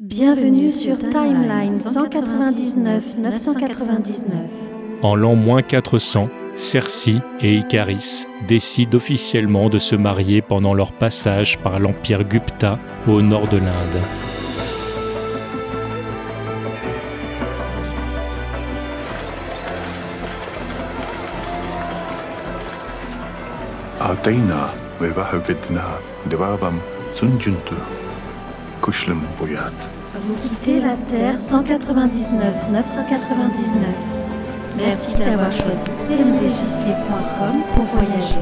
Bienvenue sur Timeline 199 999. En l'an moins 400, Cersei et Icaris décident officiellement de se marier pendant leur passage par l'empire Gupta au nord de l'Inde. Vous quittez la Terre 199 999. Merci d'avoir choisi tmdjc.com pour voyager.